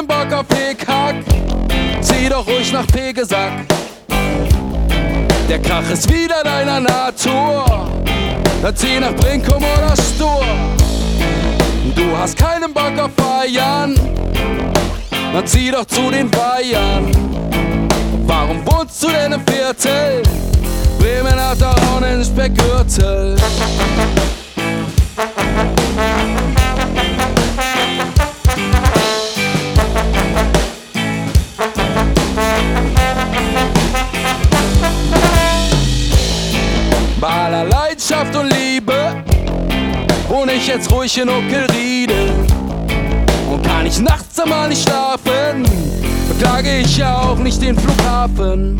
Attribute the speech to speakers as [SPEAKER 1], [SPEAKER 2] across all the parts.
[SPEAKER 1] Keinen Bock auf Hickhack, zieh doch ruhig nach Pegesack. Der Krach ist wieder deiner Natur, dann zieh nach Brinkum oder Stur. Du hast keinen Bock auf Feiern, dann zieh doch zu den Weihern. Warum wohnst du denn im Viertel? Bremen hat doch auch einen Speckgürtel. Aller Leidenschaft und Liebe wohne ich jetzt ruhig in Ockelriede. Und kann ich nachts einmal nicht schlafen, beklage ich ja auch nicht den Flughafen.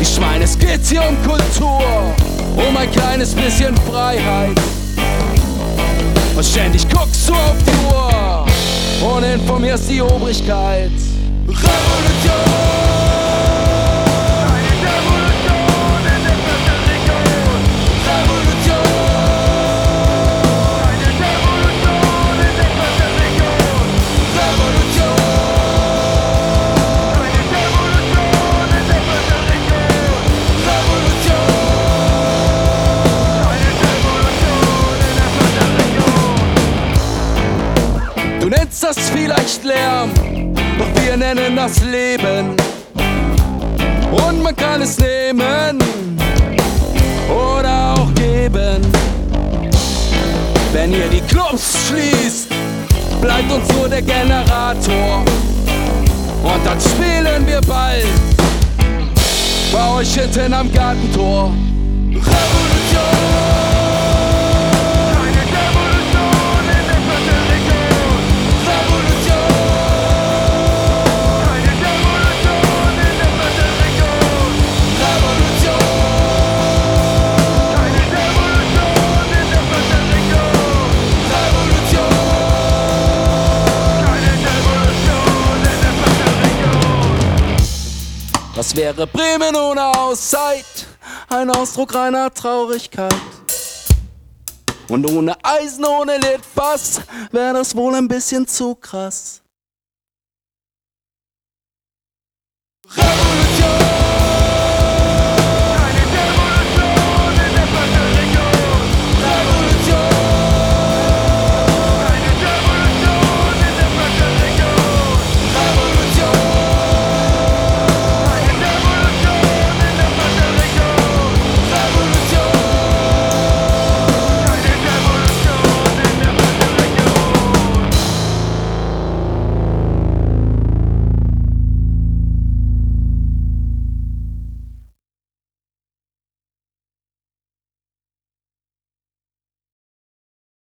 [SPEAKER 1] Ich meine, es geht hier um Kultur, um ein kleines bisschen Freiheit. Und ständig guckst du auf die Uhr und informierst die Obrigkeit. Revolution! Du nennst das vielleicht Lärm, doch wir nennen das Leben. Und man kann es nehmen oder auch geben. Wenn ihr die Clubs schließt, bleibt uns nur der Generator. Und dann spielen wir bald bei euch hinten am Gartentor. Revolution! Wäre Bremen ohne Auszeit? Ein Ausdruck reiner Traurigkeit. Und ohne Eisen, ohne Litfass wäre das wohl ein bisschen zu krass.